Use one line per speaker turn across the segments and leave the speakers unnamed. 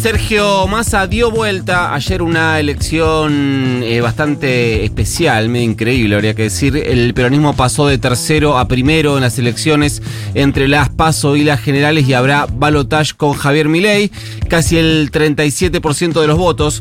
Sergio Massa dio vuelta ayer una elección eh, bastante especial, medio increíble, habría que decir. El peronismo pasó de tercero a primero en las elecciones entre las PASO y las generales y habrá balotage con Javier Milei, casi el 37% de los votos.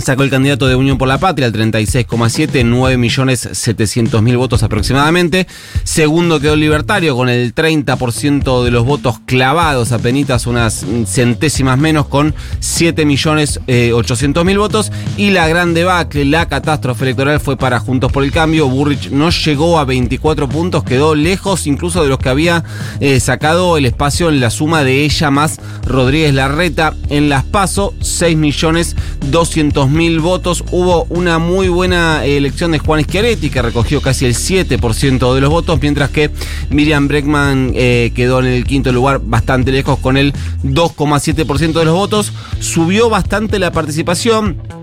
Sacó el candidato de Unión por la Patria, el 36,7, 9 millones 700 mil votos aproximadamente. Segundo quedó el Libertario con el 30% de los votos clavados, apenas unas centésimas menos, con 7 millones 800 mil votos. Y la gran debacle, la catástrofe electoral fue para Juntos por el Cambio. Burrich no llegó a 24 puntos, quedó lejos incluso de los que había eh, sacado el espacio en la suma de ella más Rodríguez Larreta. En las PASO, 6 millones 200 mil votos. Hubo una muy buena elección de Juan Schiaretti, que recogió casi el 7% de los votos, mientras que Miriam Breckman eh, quedó en el quinto lugar, bastante lejos, con el 2,7% de los votos. Subió bastante la participación.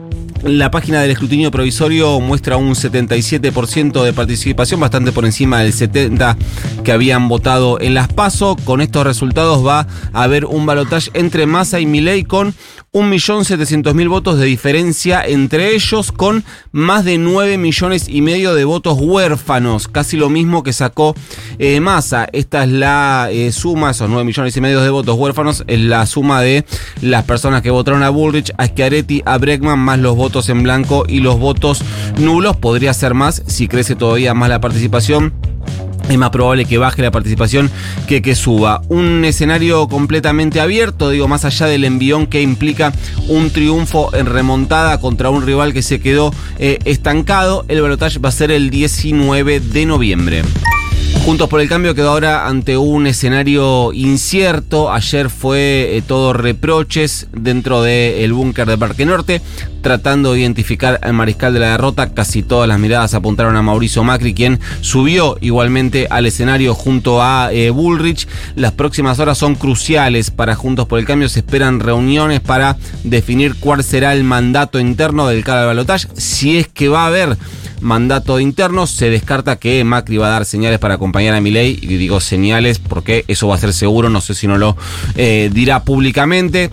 La página del escrutinio provisorio muestra un 77% de participación, bastante por encima del 70% que habían votado en las PASO. Con estos resultados va a haber un balotaje entre Massa y Milei con 1.700.000 votos de diferencia entre ellos, con más de 9 millones y medio de votos huérfanos, casi lo mismo que sacó eh, Massa. Esta es la eh, suma, esos 9 millones y medio de votos huérfanos, es la suma de las personas que votaron a Bullrich, a Schiaretti, a Breckman, más los votos en blanco y los votos nulos. Podría ser más si crece todavía más la participación es más probable que baje la participación que que suba. Un escenario completamente abierto, digo, más allá del envión que implica un triunfo en remontada contra un rival que se quedó eh, estancado. El balotaje va a ser el 19 de noviembre. Juntos por el Cambio quedó ahora ante un escenario incierto. Ayer fue eh, todo reproches dentro del búnker de Parque Norte, tratando de identificar al mariscal de la derrota. Casi todas las miradas apuntaron a Mauricio Macri, quien subió igualmente al escenario junto a eh, Bullrich. Las próximas horas son cruciales para Juntos por el Cambio. Se esperan reuniones para definir cuál será el mandato interno del cara balotaje, si es que va a haber mandato interno. Se descarta que Macri va a dar señales para acompañar a Milei. Y digo señales porque eso va a ser seguro. No sé si no lo eh, dirá públicamente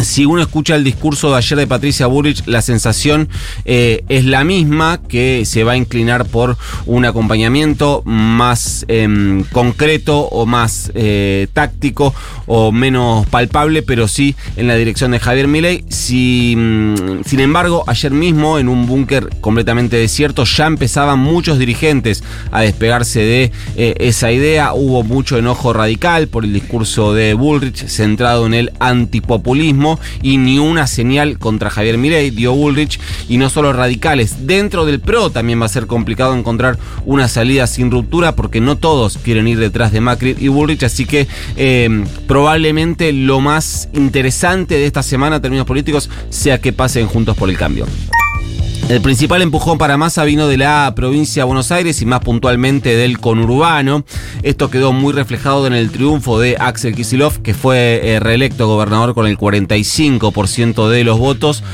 si uno escucha el discurso de ayer de Patricia Burrich, la sensación eh, es la misma, que se va a inclinar por un acompañamiento más em, concreto o más eh, táctico o menos palpable, pero sí en la dirección de Javier Milei. Mm, sin embargo, ayer mismo en un búnker completamente desierto ya empezaban muchos dirigentes a despegarse de eh, esa idea. Hubo mucho enojo radical por el discurso de Bullrich centrado en el antipopulismo y ni una señal contra Javier Mirey, dio Bullrich, y no solo radicales. Dentro del PRO también va a ser complicado encontrar una salida sin ruptura porque no todos quieren ir detrás de Macri y Bullrich, así que eh, probablemente lo más interesante de esta semana en términos políticos sea que pasen juntos por el cambio. El principal empujón para Massa vino de la provincia de Buenos Aires y más puntualmente del conurbano. Esto quedó muy reflejado en el triunfo de Axel Kisilov, que fue eh, reelecto gobernador con el 45% de los votos,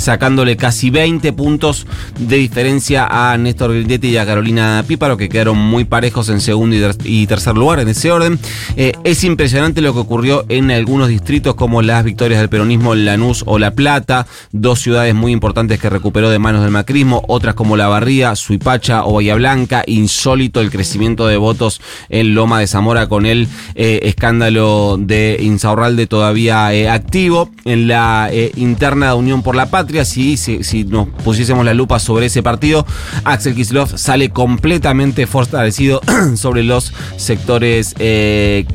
sacándole casi 20 puntos de diferencia a Néstor Grindetti y a Carolina Píparo, que quedaron muy parejos en segundo y tercer lugar en ese orden. Eh, es impresionante lo que ocurrió en algunos distritos como las victorias del peronismo en Lanús o La Plata, dos ciudades muy importantes que recuperó de manos del macrismo, otras como La Barría, Suipacha o Bahía Blanca, insólito el crecimiento de votos en Loma de Zamora con el eh, escándalo de Insaurralde todavía eh, activo, en la interna de Unión por la Patria, si, si, nos pusiésemos la lupa sobre ese partido, Axel Kislov sale completamente fortalecido sobre los sectores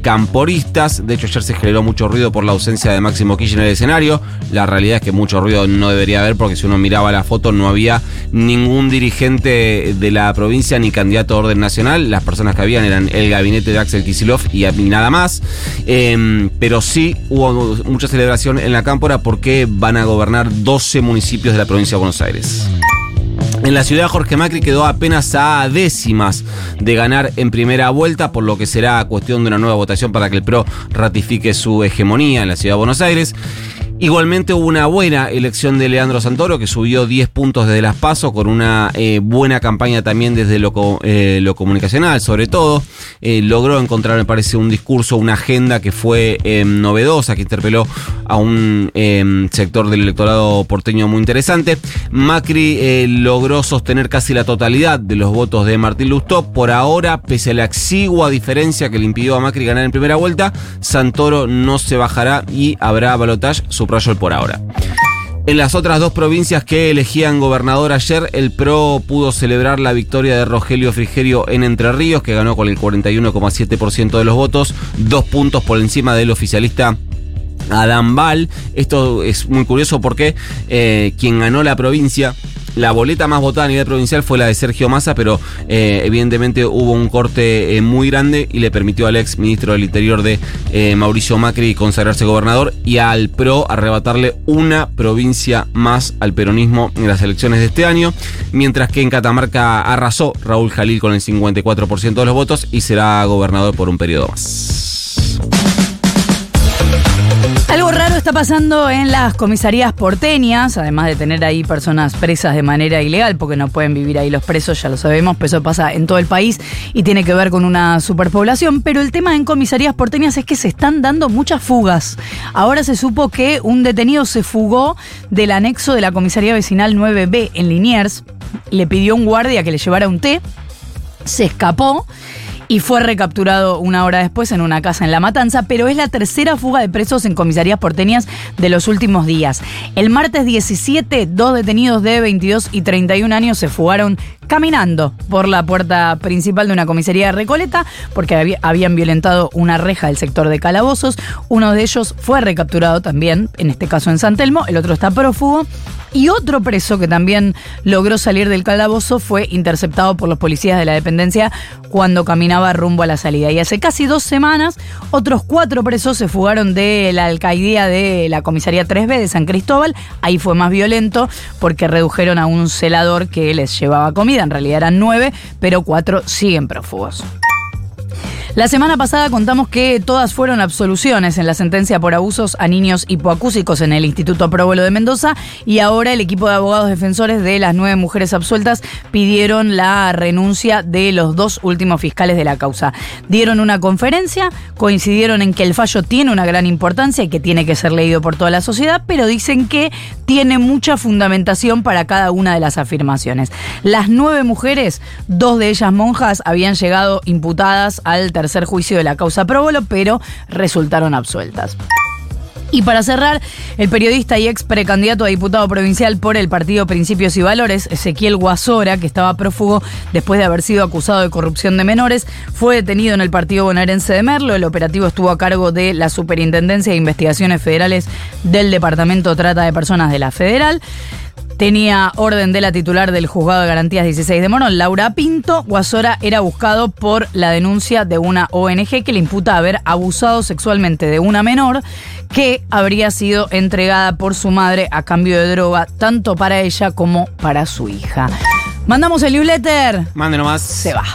camporistas, de hecho ayer se generó mucho ruido por la ausencia de Máximo Kirchner en el escenario, la realidad es que mucho ruido no debería haber porque si uno miraba la foto no había había ningún dirigente de la provincia ni candidato a orden nacional. Las personas que habían eran el gabinete de Axel Kisilov y, nada más. Em, pero sí hubo mucha celebración en la cámpora porque van a gobernar 12 municipios de la provincia de Buenos Aires. En la ciudad Jorge Macri quedó apenas a décimas de ganar en primera vuelta, por lo que será cuestión de una nueva votación para que el PRO ratifique su hegemonía en la ciudad de Buenos Aires. Igualmente hubo una buena elección de Leandro Santoro que subió 10 puntos desde las PASO con una eh, buena campaña también desde lo, eh, lo comunicacional, sobre todo. Eh, logró encontrar, me parece, un discurso, una agenda que fue em, novedosa, que interpeló a un em, sector del electorado porteño muy interesante. Macri logró sostener casi la totalidad de los votos de Martín Lustó. Por ahora, pese a la exigua diferencia que le impidió a Macri ganar en primera vuelta, Santoro no se bajará y habrá balotaje subrayo el por ahora. En las otras dos provincias que elegían gobernador ayer, el PRO pudo celebrar la victoria de Rogelio Frigerio en Entre Ríos, que ganó con el 41,7% de los votos, dos puntos por encima del oficialista Adán Val. Esto es muy curioso porque eh, quien ganó la provincia la boleta más votada a nivel provincial fue la de Sergio Massa, pero eh, evidentemente hubo un corte eh, muy grande y le permitió al ex ministro del Interior de eh, Mauricio Macri consagrarse gobernador y al PRO arrebatarle una provincia más al peronismo en las elecciones de este año, mientras que en Catamarca arrasó Raúl Jalil con el 54% de los votos y será gobernador por un periodo más.
Está pasando en las comisarías porteñas, además de tener ahí personas presas de manera ilegal, porque no pueden vivir ahí los presos, ya lo sabemos, pero eso pasa en todo el país y tiene que ver con una superpoblación. Pero el tema en comisarías porteñas es que se están dando muchas fugas. Ahora se supo que un detenido se fugó del anexo de la comisaría vecinal 9B en Liniers, le pidió a un guardia que le llevara un té, se escapó y fue recapturado una hora después en una casa en La Matanza, pero es la tercera fuga de presos en comisarías porteñas de los últimos días. El martes 17, dos detenidos de 22 y 31 años se fugaron caminando por la puerta principal de una comisaría de Recoleta porque habían violentado una reja del sector de calabozos. Uno de ellos fue recapturado también, en este caso en San Telmo, el otro está prófugo. Y otro preso que también logró salir del calabozo fue interceptado por los policías de la dependencia cuando caminaba rumbo a la salida. Y hace casi dos semanas, otros cuatro presos se fugaron de la alcaidía de la comisaría 3B de San Cristóbal. Ahí fue más violento porque redujeron a un celador que les llevaba comida. En realidad eran nueve, pero cuatro siguen prófugos. La semana pasada contamos que todas fueron absoluciones en la sentencia por abusos a niños hipoacúsicos en el Instituto Próbolo de Mendoza y ahora el equipo de abogados defensores de las nueve mujeres absueltas pidieron la renuncia de los dos últimos fiscales de la causa. Dieron una conferencia, coincidieron en que el fallo tiene una gran importancia y que tiene que ser leído por toda la sociedad, pero dicen que tiene mucha fundamentación para cada una de las afirmaciones. Las nueve mujeres, dos de ellas monjas, habían llegado imputadas al tercer tercer juicio de la causa Próbolo, pero resultaron absueltas. Y para cerrar, el periodista y ex precandidato a diputado provincial por el partido Principios y Valores, Ezequiel Guasora, que estaba prófugo después de haber sido acusado de corrupción de menores, fue detenido en el partido bonaerense de Merlo. El operativo estuvo a cargo de la Superintendencia de Investigaciones Federales del Departamento Trata de Personas de la Federal. Tenía orden de la titular del juzgado de garantías 16 de Morón, Laura Pinto. Guasora era buscado por la denuncia de una ONG que le imputa haber abusado sexualmente de una menor que habría sido entregada por su madre a cambio de droga, tanto para ella como para su hija. Mandamos el newsletter.
Mande nomás.
Se va.